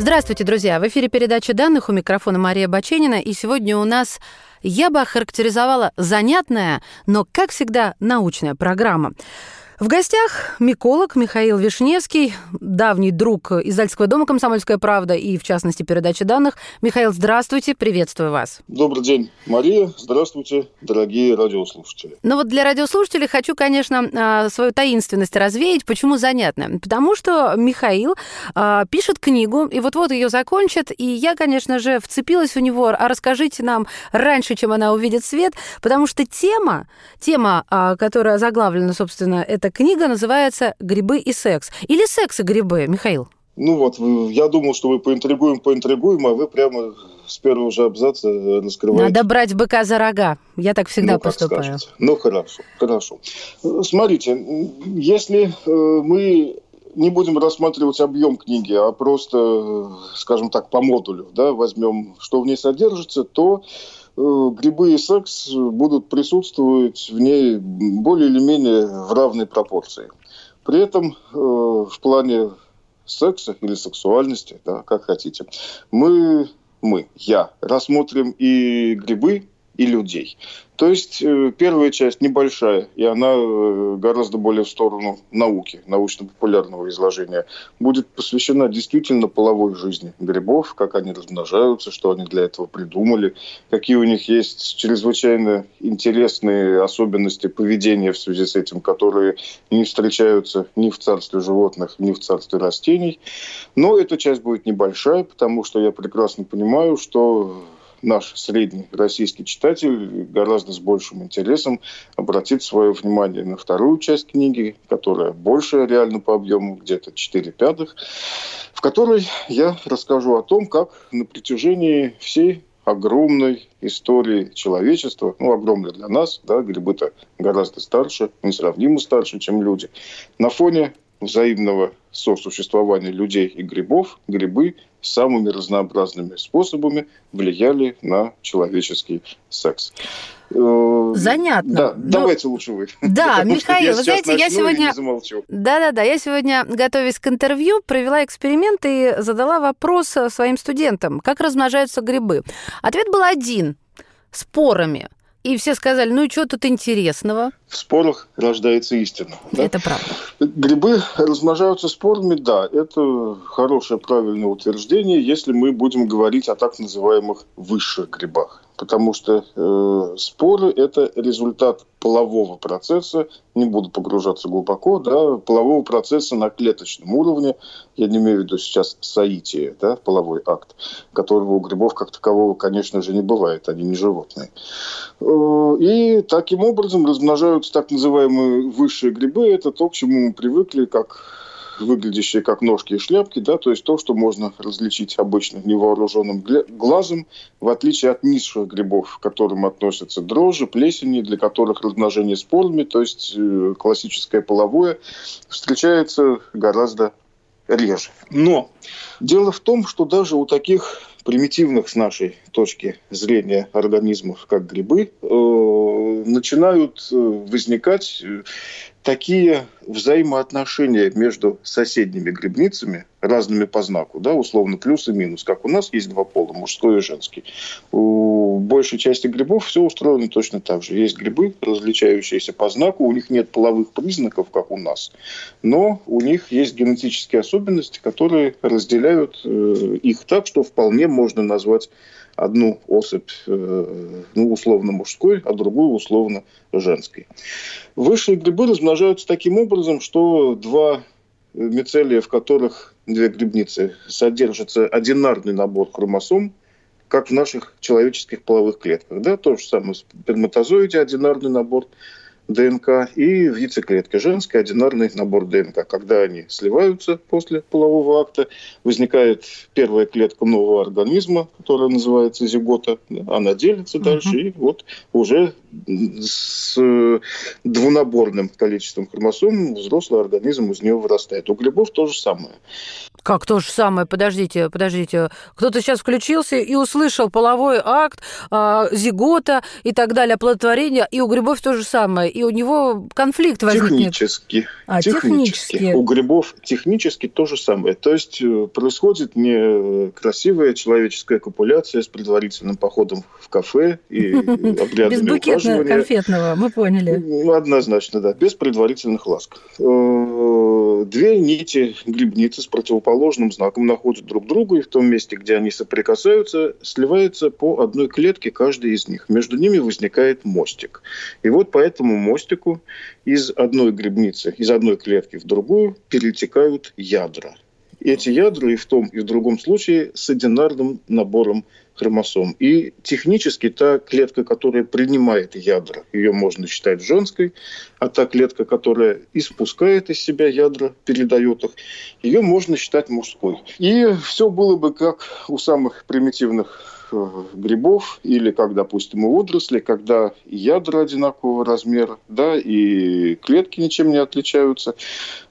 Здравствуйте, друзья! В эфире передача данных у микрофона Мария Баченина. И сегодня у нас, я бы охарактеризовала, занятная, но, как всегда, научная программа. В гостях миколог Михаил Вишневский, давний друг Издательского дома «Комсомольская правда» и, в частности, передачи данных. Михаил, здравствуйте, приветствую вас. Добрый день, Мария. Здравствуйте, дорогие радиослушатели. Ну вот для радиослушателей хочу, конечно, а, свою таинственность развеять. Почему занятно? Потому что Михаил а, пишет книгу, и вот-вот ее закончат, и я, конечно же, вцепилась у него, а расскажите нам раньше, чем она увидит свет, потому что тема, тема, а, которая заглавлена, собственно, это книга называется «Грибы и секс». Или «Секс и грибы», Михаил? Ну вот, я думал, что вы поинтригуем, поинтригуем, а вы прямо с первого же абзаца раскрываете. Надо брать быка за рога. Я так всегда ну, поступаю. Скажете. Ну, хорошо, хорошо. Смотрите, если э, мы не будем рассматривать объем книги, а просто, скажем так, по модулю, да, возьмем, что в ней содержится, то Э, грибы и секс будут присутствовать в ней более или менее в равной пропорции. При этом э, в плане секса или сексуальности, да, как хотите, мы, мы, я, рассмотрим и грибы, и людей. То есть э, первая часть небольшая, и она э, гораздо более в сторону науки, научно-популярного изложения, будет посвящена действительно половой жизни грибов, как они размножаются, что они для этого придумали, какие у них есть чрезвычайно интересные особенности поведения в связи с этим, которые не встречаются ни в царстве животных, ни в царстве растений. Но эта часть будет небольшая, потому что я прекрасно понимаю, что наш средний российский читатель гораздо с большим интересом обратит свое внимание на вторую часть книги, которая больше реально по объему, где-то 4 пятых, в которой я расскажу о том, как на протяжении всей огромной истории человечества, ну, огромной для нас, да, грибы-то гораздо старше, несравнимо старше, чем люди, на фоне взаимного сосуществования людей и грибов, грибы самыми разнообразными способами влияли на человеческий секс. Э, Занятно. Да, Но... давайте лучше вы. Да, Михаил, вы знаете, я сегодня... Да-да-да, я сегодня, готовясь к интервью, провела эксперимент и задала вопрос своим студентам, как размножаются грибы. Ответ был один – спорами – и все сказали, ну и что тут интересного? В спорах рождается истина. Да? Это правда. Грибы размножаются спорами, да. Это хорошее, правильное утверждение, если мы будем говорить о так называемых высших грибах потому что э, споры – это результат полового процесса, не буду погружаться глубоко, да, полового процесса на клеточном уровне, я не имею в виду сейчас соитие, да, половой акт, которого у грибов как такового, конечно же, не бывает, они не животные. Э, и таким образом размножаются так называемые высшие грибы, это то, к чему мы привыкли, как выглядящие как ножки и шляпки, да, то есть то, что можно различить обычно невооруженным глазом, в отличие от низших грибов, к которым относятся дрожжи, плесени, для которых размножение спорами, то есть э, классическое половое, встречается гораздо реже. Но дело в том, что даже у таких примитивных с нашей точки зрения организмов, как грибы, э, начинают э, возникать такие взаимоотношения между соседними грибницами, разными по знаку, да, условно плюс и минус, как у нас есть два пола, мужской и женский. У большей части грибов все устроено точно так же. Есть грибы, различающиеся по знаку, у них нет половых признаков, как у нас, но у них есть генетические особенности, которые разделяют э, их так, что вполне можно назвать одну особь, э, ну, условно мужской, а другую условно женской. Высшие грибы размножаются таким образом, что два мицелия, в которых две грибницы, содержится одинарный набор хромосом, как в наших человеческих половых клетках. Да, то же самое в сперматозоиде одинарный набор ДНК, и в яйцеклетке женский одинарный набор ДНК. Когда они сливаются после полового акта, возникает первая клетка нового организма, которая называется зигота. Она делится uh-huh. дальше, и вот уже с двунаборным количеством хромосом взрослый организм из нее вырастает. У грибов то же самое. Как то же самое? Подождите, подождите. Кто-то сейчас включился и услышал половой акт, э, зигота и так далее, оплодотворение, и у грибов то же самое. И у него конфликт возникнет. Технически. А, технически. технически. У грибов технически то же самое. То есть э, происходит не красивая человеческая копуляция с предварительным походом в кафе и обрядами ухаживания. конфетного, мы поняли. Однозначно, да. Без предварительных ласк. Э, две нити грибницы с противоположным знаком находят друг друга, и в том месте, где они соприкасаются, сливается по одной клетке каждый из них. Между ними возникает мостик. И вот по этому мостику из одной грибницы, из одной клетки в другую перетекают ядра. Эти ядра и в том, и в другом случае с одинарным набором хромосом. И технически та клетка, которая принимает ядра, ее можно считать женской, а та клетка, которая испускает из себя ядра, передает их, ее можно считать мужской. И все было бы как у самых примитивных грибов или как, допустим, у водорослей, когда ядра одинакового размера, да, и клетки ничем не отличаются.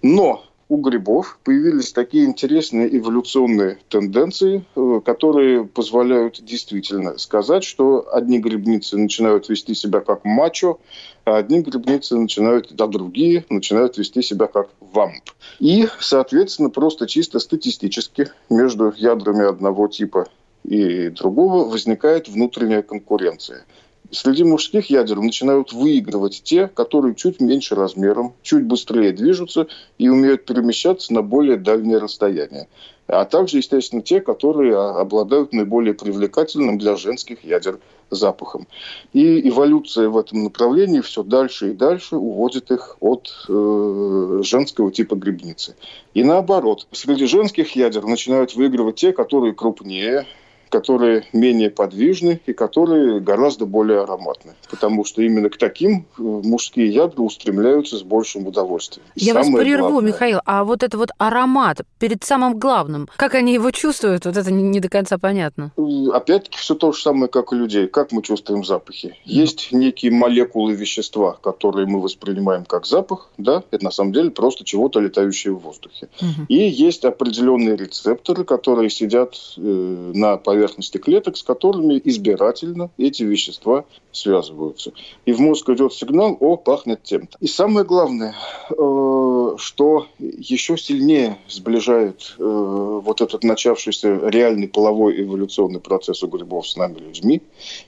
Но у грибов появились такие интересные эволюционные тенденции, э, которые позволяют действительно сказать, что одни грибницы начинают вести себя как мачо, а одни грибницы начинают, а другие начинают вести себя как вамп. И, соответственно, просто чисто статистически между ядрами одного типа и другого возникает внутренняя конкуренция – среди мужских ядер начинают выигрывать те, которые чуть меньше размером, чуть быстрее движутся и умеют перемещаться на более дальние расстояния. А также, естественно, те, которые обладают наиболее привлекательным для женских ядер запахом. И эволюция в этом направлении все дальше и дальше уводит их от э, женского типа грибницы. И наоборот, среди женских ядер начинают выигрывать те, которые крупнее, которые менее подвижны и которые гораздо более ароматны. Потому что именно к таким э, мужские ядра устремляются с большим удовольствием. И Я вас прерву, главное... Михаил, а вот это вот аромат перед самым главным, как они его чувствуют, вот это не до конца понятно. Э, опять-таки все то же самое, как у людей. Как мы чувствуем запахи? Есть некие молекулы вещества, которые мы воспринимаем как запах, да, это на самом деле просто чего-то летающее в воздухе. Угу. И есть определенные рецепторы, которые сидят э, на поверхности поверхности клеток, с которыми избирательно эти вещества связываются. И в мозг идет сигнал, о, пахнет тем-то. И самое главное, э, что еще сильнее сближает э, вот этот начавшийся реальный половой эволюционный процесс у грибов с нами людьми,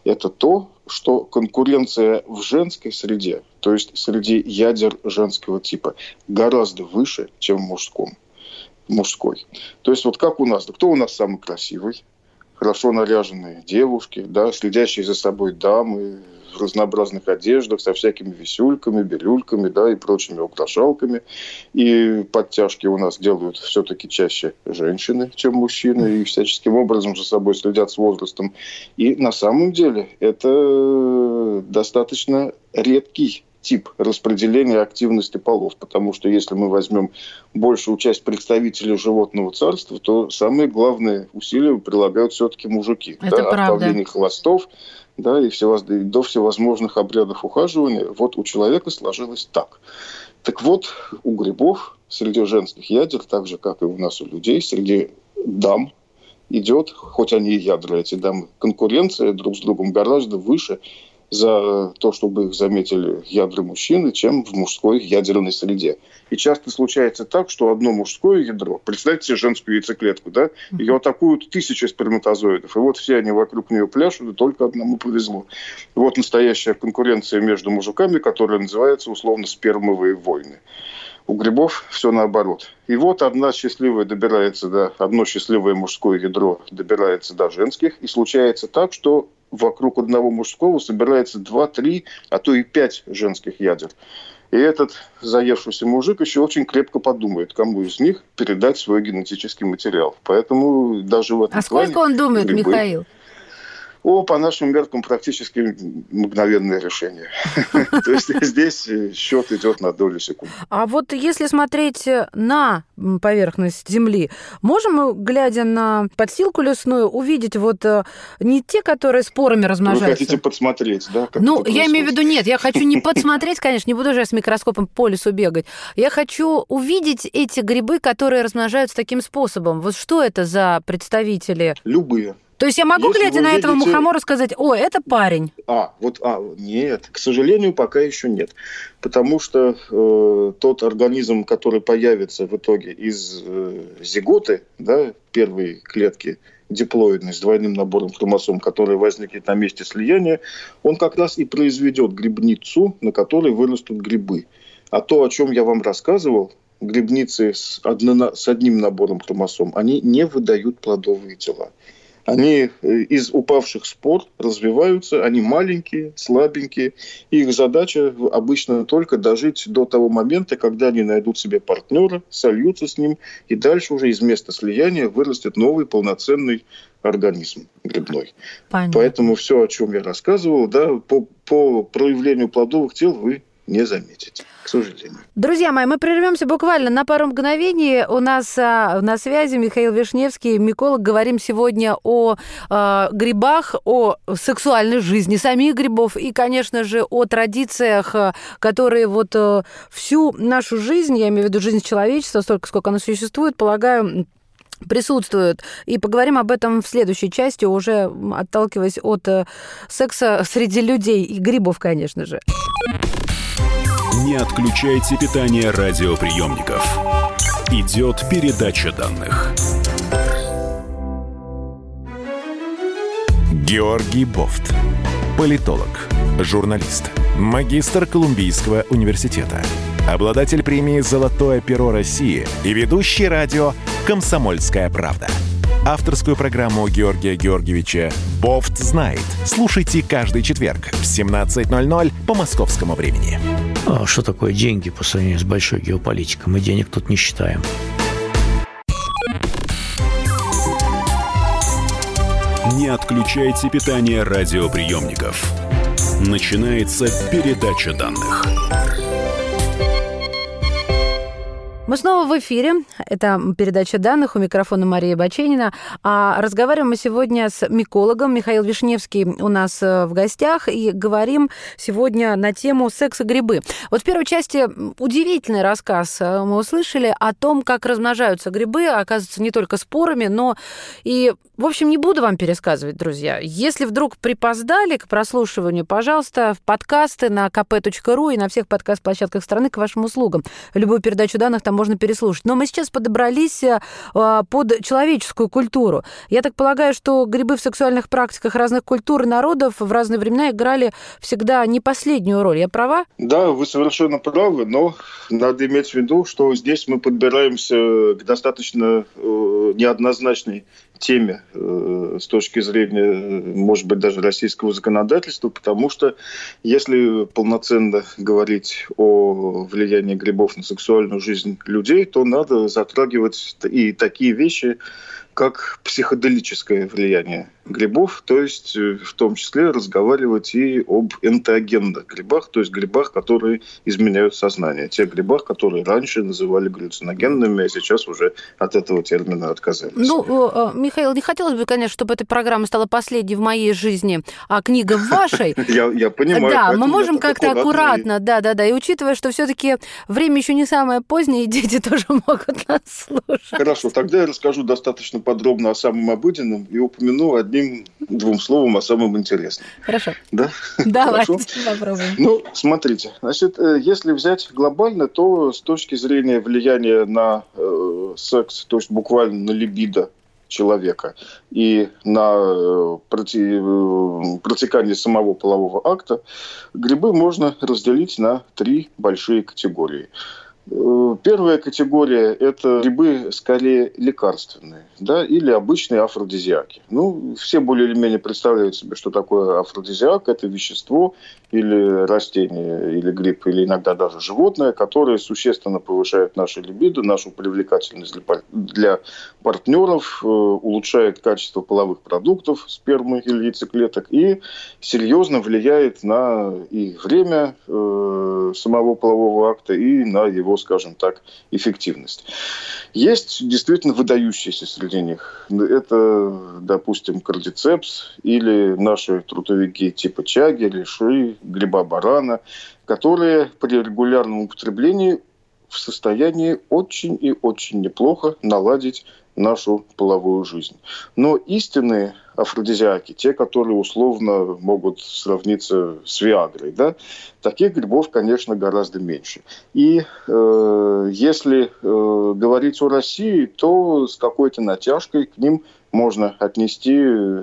это то, что конкуренция в женской среде, то есть среди ядер женского типа, гораздо выше, чем в мужском мужской. То есть вот как у нас, кто у нас самый красивый? Хорошо наряженные девушки, да, следящие за собой дамы в разнообразных одеждах, со всякими висюльками, бирюльками, да, и прочими украшалками. И подтяжки у нас делают все-таки чаще женщины, чем мужчины, и всяческим образом за собой следят с возрастом. И на самом деле это достаточно редкий тип распределения активности полов. Потому что если мы возьмем большую часть представителей животного царства, то самые главные усилия прилагают все-таки мужики. Это да, правда. От хвостов да, и всевоз... до всевозможных обрядов ухаживания. Вот у человека сложилось так. Так вот, у грибов среди женских ядер, так же, как и у нас у людей, среди дам идет, хоть они и ядра эти дамы, конкуренция друг с другом гораздо выше, за то, чтобы их заметили ядра мужчины, чем в мужской ядерной среде. И часто случается так, что одно мужское ядро, представьте себе женскую яйцеклетку, да, ее атакуют тысячи сперматозоидов, и вот все они вокруг нее пляшут, и только одному повезло. Вот настоящая конкуренция между мужиками, которая называется условно спермовые войны. У грибов все наоборот. И вот одна счастливая добирается до, одно счастливое мужское ядро добирается до женских, и случается так, что вокруг одного мужского собирается 2-3, а то и 5 женских ядер. И этот заевшийся мужик еще очень крепко подумает, кому из них передать свой генетический материал. Поэтому даже в этом А сколько он думает, грибы... Михаил? О, по нашим меркам практически мгновенное решение. То есть здесь счет идет на долю секунд. А вот если смотреть на поверхность Земли, можем мы, глядя на подстилку лесную, увидеть вот э, не те, которые спорами размножаются? Вы хотите подсмотреть, да? Ну, я имею в виду, нет, я хочу не подсмотреть, конечно, не буду же с микроскопом по лесу бегать. Я хочу увидеть эти грибы, которые размножаются таким способом. Вот что это за представители? Любые. То есть я могу, Если глядя на видите... этого мухомора, сказать, о, это парень? А, вот, а, нет, к сожалению, пока еще нет. Потому что э, тот организм, который появится в итоге из э, зиготы, да, первой клетки диплоидной с двойным набором хромосом, который возникнет на месте слияния, он как раз и произведет грибницу, на которой вырастут грибы. А то, о чем я вам рассказывал, грибницы с, одно, с одним набором хромосом, они не выдают плодовые тела. Они э, из упавших спор развиваются, они маленькие, слабенькие. Их задача обычно только дожить до того момента, когда они найдут себе партнера, сольются с ним, и дальше уже из места слияния вырастет новый полноценный организм грибной. Понятно. Поэтому все, о чем я рассказывал, да, по, по проявлению плодовых тел вы не заметите, к сожалению. Друзья мои, мы прервемся буквально на пару мгновений. У нас а, на связи Михаил Вишневский, миколог. Говорим сегодня о а, грибах, о сексуальной жизни самих грибов и, конечно же, о традициях, а, которые вот а, всю нашу жизнь, я имею в виду жизнь человечества, столько, сколько она существует, полагаю, присутствуют. И поговорим об этом в следующей части, уже отталкиваясь от э, секса среди людей и грибов, конечно же. Не отключайте питание радиоприемников. Идет передача данных. Георгий Бофт. Политолог, журналист, магистр Колумбийского университета, обладатель премии «Золотое перо России» и ведущий радио «Комсомольская правда». Авторскую программу Георгия Георгиевича «Бофт знает». Слушайте каждый четверг в 17.00 по московскому времени. А что такое деньги по сравнению с большой геополитикой? Мы денег тут не считаем. Не отключайте питание радиоприемников. Начинается передача данных. Мы снова в эфире. Это передача данных у микрофона Мария Баченина. А разговариваем мы сегодня с микологом. Михаил Вишневский у нас э, в гостях. И говорим сегодня на тему секса грибы. Вот в первой части удивительный рассказ э, мы услышали о том, как размножаются грибы. Оказывается, не только спорами, но и... В общем, не буду вам пересказывать, друзья. Если вдруг припоздали к прослушиванию, пожалуйста, в подкасты на kp.ru и на всех подкаст-площадках страны к вашим услугам. Любую передачу данных там можно переслушать. Но мы сейчас подобрались э, под человеческую культуру. Я так полагаю, что грибы в сексуальных практиках разных культур и народов в разные времена играли всегда не последнюю роль. Я права? Да, вы совершенно правы, но надо иметь в виду, что здесь мы подбираемся к достаточно э, неоднозначной теме э, с точки зрения, может быть, даже российского законодательства, потому что если полноценно говорить о влиянии грибов на сексуальную жизнь людей, то надо затрагивать и такие вещи, как психоделическое влияние грибов, то есть э, в том числе разговаривать и об энтеогенных грибах, то есть грибах, которые изменяют сознание. Те грибах, которые раньше называли галлюциногенными, а сейчас уже от этого термина отказались. Ну, Михаил, не хотелось бы, конечно, чтобы эта программа стала последней в моей жизни, а книга в вашей. Я понимаю. Да, мы можем как-то аккуратно, да, да, да. И учитывая, что все-таки время еще не самое позднее, и дети тоже могут нас слушать. Хорошо, тогда я расскажу достаточно подробно о самом обыденном и упомяну одним-двум словом о самом интересном. Хорошо. Да? Давайте попробуем. Ну, смотрите. Значит, э, если взять глобально, то с точки зрения влияния на э, секс, то есть буквально на либидо человека и на э, проти... протекание самого полового акта, грибы можно разделить на три большие категории. Э, первая категория – это грибы скорее лекарственные, да, или обычные афродизиаки. Ну, все более или менее представляют себе, что такое афродизиак. Это вещество или растение, или гриб, или иногда даже животное, которое существенно повышает нашу либидо, нашу привлекательность для, для партнеров, э, улучшает качество половых продуктов, спермы или яйцеклеток и серьезно влияет на и время э, самого полового акта, и на его, скажем так, эффективность. Есть действительно выдающиеся среди них. Это, допустим, кардицепс или наши трудовики типа чаги, лиши, гриба барана, которые при регулярном употреблении в состоянии очень и очень неплохо наладить нашу половую жизнь. Но истинные афродизиаки, те, которые условно могут сравниться с Виагрой, да, таких грибов, конечно, гораздо меньше. И э, если э, говорить о России, то с какой-то натяжкой к ним можно отнести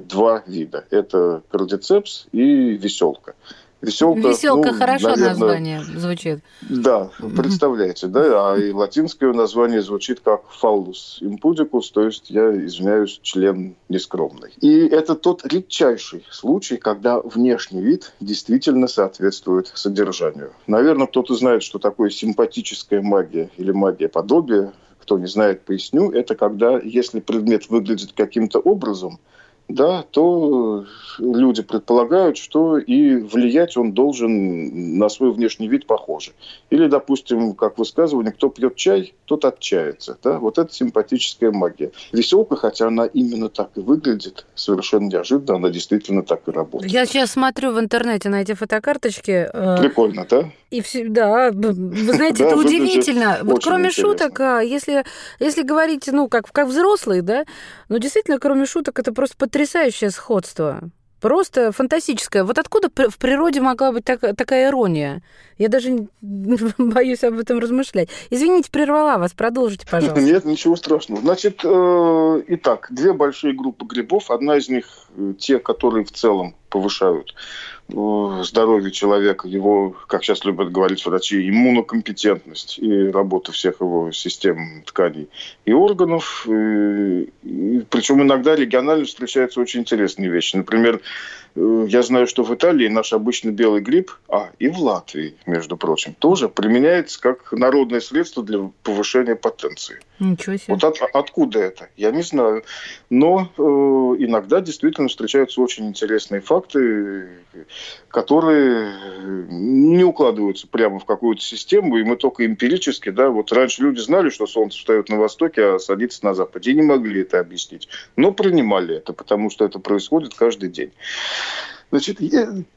два вида. Это кардицепс и веселка. Веселка, Веселка ну, хорошо наверное, название звучит. Да, представляете, да, а и латинское название звучит как фаллус импудикус, то есть я извиняюсь, член нескромный. И это тот редчайший случай, когда внешний вид действительно соответствует содержанию. Наверное, кто-то знает, что такое симпатическая магия или магия подобия. Кто не знает, поясню. Это когда, если предмет выглядит каким-то образом, да, то люди предполагают, что и влиять он должен на свой внешний вид похоже. Или, допустим, как высказывание, кто пьет чай, тот отчается. Да? Вот это симпатическая магия. Веселка, хотя она именно так и выглядит, совершенно неожиданно, она действительно так и работает. Я сейчас смотрю в интернете на эти фотокарточки. Э, Прикольно, да? И все, да, вы знаете, это удивительно. Вот кроме шуток, а, если, если говорить, ну, как, как взрослые, да, ну, действительно, кроме шуток, это просто потрясающее сходство. Просто фантастическое. Вот откуда в природе могла быть так, такая ирония? Я даже боюсь об этом размышлять. Извините, прервала вас. Продолжите, пожалуйста. Нет, ничего страшного. Значит, э, итак, две большие группы грибов. Одна из них э, те, которые в целом повышают здоровье человека, его, как сейчас любят говорить врачи, иммунокомпетентность и работу всех его систем тканей и органов. И, и, причем иногда регионально встречаются очень интересные вещи. Например, я знаю, что в Италии наш обычный белый гриб, а и в Латвии, между прочим, тоже применяется как народное средство для повышения потенции. Ничего себе. Вот от, откуда это? Я не знаю. Но э, иногда действительно встречаются очень интересные факты, которые укладываются прямо в какую-то систему, и мы только эмпирически, да, вот раньше люди знали, что солнце встает на востоке, а садится на западе, и не могли это объяснить. Но принимали это, потому что это происходит каждый день. Значит,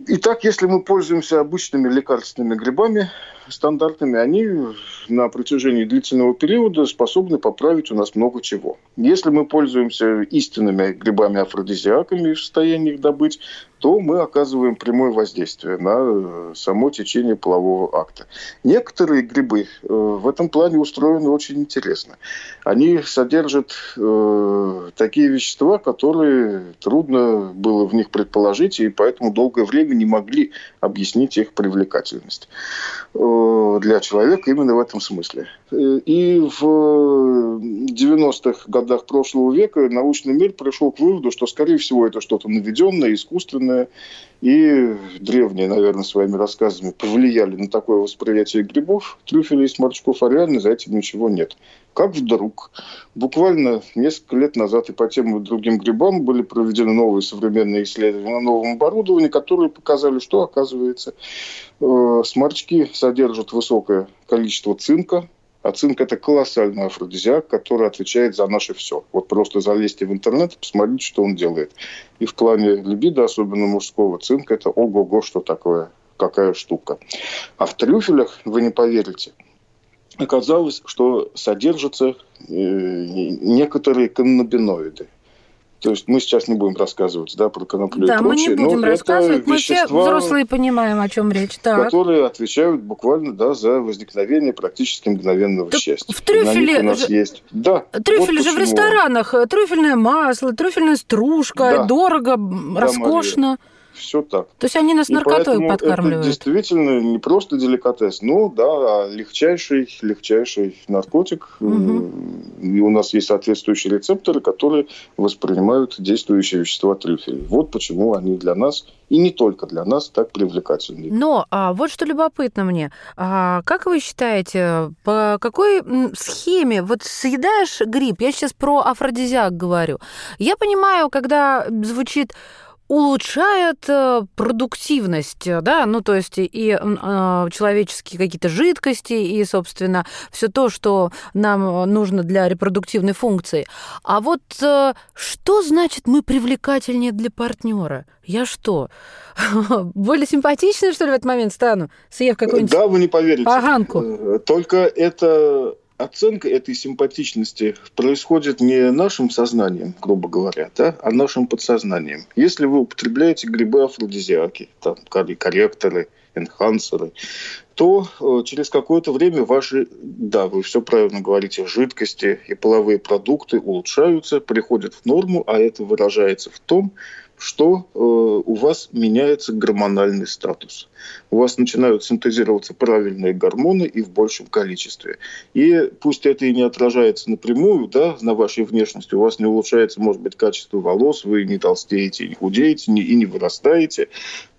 итак, если мы пользуемся обычными лекарственными грибами, стандартными, они на протяжении длительного периода способны поправить у нас много чего. Если мы пользуемся истинными грибами-афродизиаками в состоянии их добыть, то мы оказываем прямое воздействие на э, само течение полового акта. Некоторые грибы э, в этом плане устроены очень интересно. Они содержат э, такие вещества, которые трудно было в них предположить, и поэтому долгое время не могли объяснить их привлекательность. Для человека именно в этом смысле. И в 90-х годах прошлого века научный мир пришел к выводу, что, скорее всего, это что-то наведенное, искусственное, и древние, наверное, своими рассказами повлияли на такое восприятие грибов, трюфелей и сморчков, а реально за этим ничего нет. Как вдруг, буквально несколько лет назад и по тем и другим грибам были проведены новые современные исследования на новом оборудовании, которые показали, что, оказывается, э, сморчки содержат высокое количество цинка, а цинк – это колоссальный афродизиак, который отвечает за наше все. Вот просто залезьте в интернет и посмотрите, что он делает. И в плане либидо, особенно мужского, цинк – это ого-го, что такое, какая штука. А в трюфелях, вы не поверите, оказалось, что содержатся э, некоторые каннабиноиды – то есть мы сейчас не будем рассказывать да, про коноплю да, и прочее. мы не будем рассказывать, мы все взрослые понимаем, о чем речь. Так. Которые отвечают буквально да, за возникновение практически мгновенного так счастья. В трюфеле у нас есть. Да, трюфель вот же в ресторанах. Трюфельное масло, трюфельная стружка, да. дорого, да, роскошно. Мария. Все так. То есть они нас И наркотой поэтому подкармливают? Это действительно не просто деликатес, но да, легчайший, легчайший наркотик. Мгм. И у нас есть соответствующие рецепторы, которые воспринимают действующие вещества трюфеля. Вот почему они для нас, и не только для нас, так привлекательны. Но а, вот что любопытно мне. А, как вы считаете, по какой схеме вот съедаешь гриб? Я сейчас про афродизиак говорю. Я понимаю, когда звучит улучшает э, продуктивность, э, да, ну то есть и э, человеческие какие-то жидкости и, собственно, все то, что нам э, нужно для репродуктивной функции. А вот э, что значит мы привлекательнее для партнера? Я что, более симпатичной, что ли, в этот момент стану, съев какую-нибудь Да, вы не поверите. поганку? Только эта оценка этой симпатичности происходит не нашим сознанием, грубо говоря, да, а нашим подсознанием. Если вы употребляете грибы афродизиаки, там, кор- корректоры, энхансеры, то э, через какое-то время ваши, да, вы все правильно говорите, жидкости и половые продукты улучшаются, приходят в норму, а это выражается в том, что э, у вас меняется гормональный статус. У вас начинают синтезироваться правильные гормоны и в большем количестве. И пусть это и не отражается напрямую да, на вашей внешности, у вас не улучшается, может быть, качество волос, вы не толстеете, не худеете не, и не вырастаете,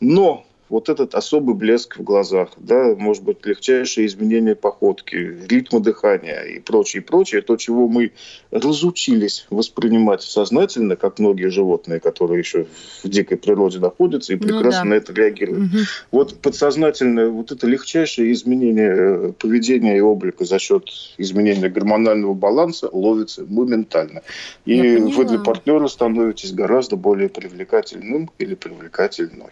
но вот этот особый блеск в глазах, да, может быть, легчайшее изменение походки, ритма дыхания и прочее, прочее, то, чего мы разучились воспринимать сознательно, как многие животные, которые еще в дикой природе находятся и Ну прекрасно да. на это реагируют. Мгм. Вот подсознательное, вот это легчайшее изменение э, поведения и облика за счет изменения гормонального баланса ловится моментально. И вы для партнера становитесь гораздо более привлекательным или привлекательной.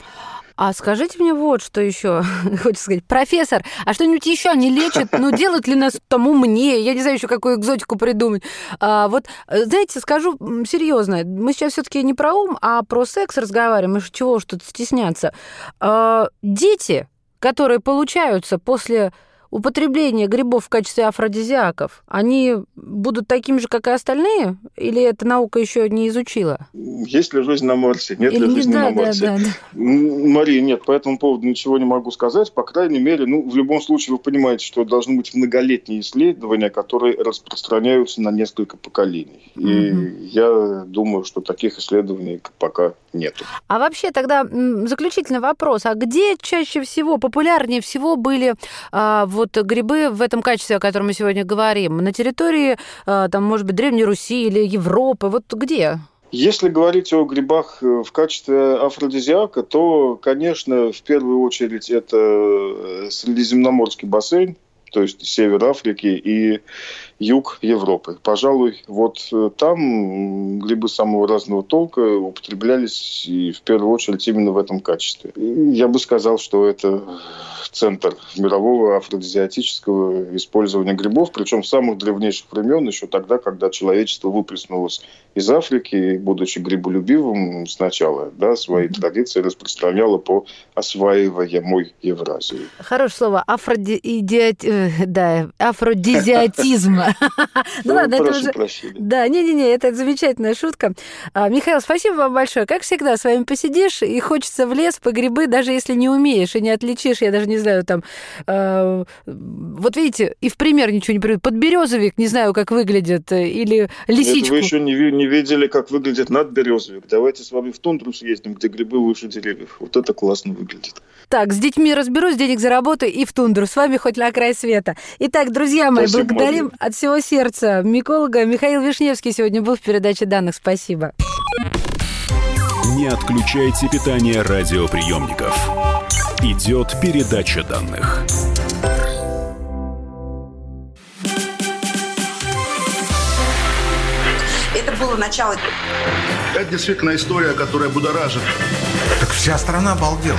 А скажите мне вот что еще, хочется сказать. Профессор, а что-нибудь еще не лечит? Ну, делают ли нас там умнее? Я не знаю еще, какую экзотику придумать. А, вот, э, знаете, скажу серьезно, мы сейчас все-таки не про ум, а про секс разговариваем. Ж чего тут стесняться? А, дети, которые получаются после употребления грибов в качестве афродизиаков, они будут такими же, как и остальные? Или эта наука еще не изучила? Есть ли жизнь на Марсе? Нет Или ли жизни да, на Марсе? да, да. Мария, нет, по этому поводу ничего не могу сказать. По крайней мере, ну, в любом случае вы понимаете, что должны быть многолетние исследования, которые распространяются на несколько поколений. И Мгм. я думаю, что таких исследований пока нету. А вообще тогда заключительный вопрос. А где чаще всего, популярнее всего были а, вот грибы в этом качестве, о котором мы сегодня говорим? На территории, а, там, может быть, Древней Руси или Европы? Вот где? Если говорить о грибах э, в качестве афродизиака, то, конечно, в первую очередь это э, Средиземноморский бассейн, то есть север Африки и юг Европы. Пожалуй, вот э, там грибы самого разного толка употреблялись и в первую очередь именно в этом качестве. И я бы сказал, что это центр мирового афродизиатического использования грибов, причем с самых древнейших времен, еще тогда, когда человечество выплеснулось из Африки, будучи гриболюбивым сначала, да, свои традиции распространяло по осваиваемой Евразии. Хорошее слово. Афродизиат... э, Да, афродизиатизм. Ну ладно, это уже... Да, не-не-не, это замечательная шутка. А, Михаил, спасибо вам большое. Как всегда, с вами посидишь, и хочется в лес по грибы, даже если не умеешь и не отличишь, я даже не знаю, там... э, вот видите, и в пример ничего не приведу. Подберезовик, не знаю, как выглядит, э, или лисичку. вы еще не видели, как выглядит надберезовик. Давайте с вами в тундру съездим, где грибы выше деревьев. Вот это классно выглядит. Так, с детьми разберусь, денег заработаю и в тундру. С вами хоть на край света. Итак, друзья мои, Спасибо, благодарим Мария. от всего сердца. Миколога Михаил Вишневский сегодня был в передаче данных. Спасибо. Не отключайте питание радиоприемников. Идет передача данных. Это было начало Это действительно история, которая будоражит. Так вся страна обалдела.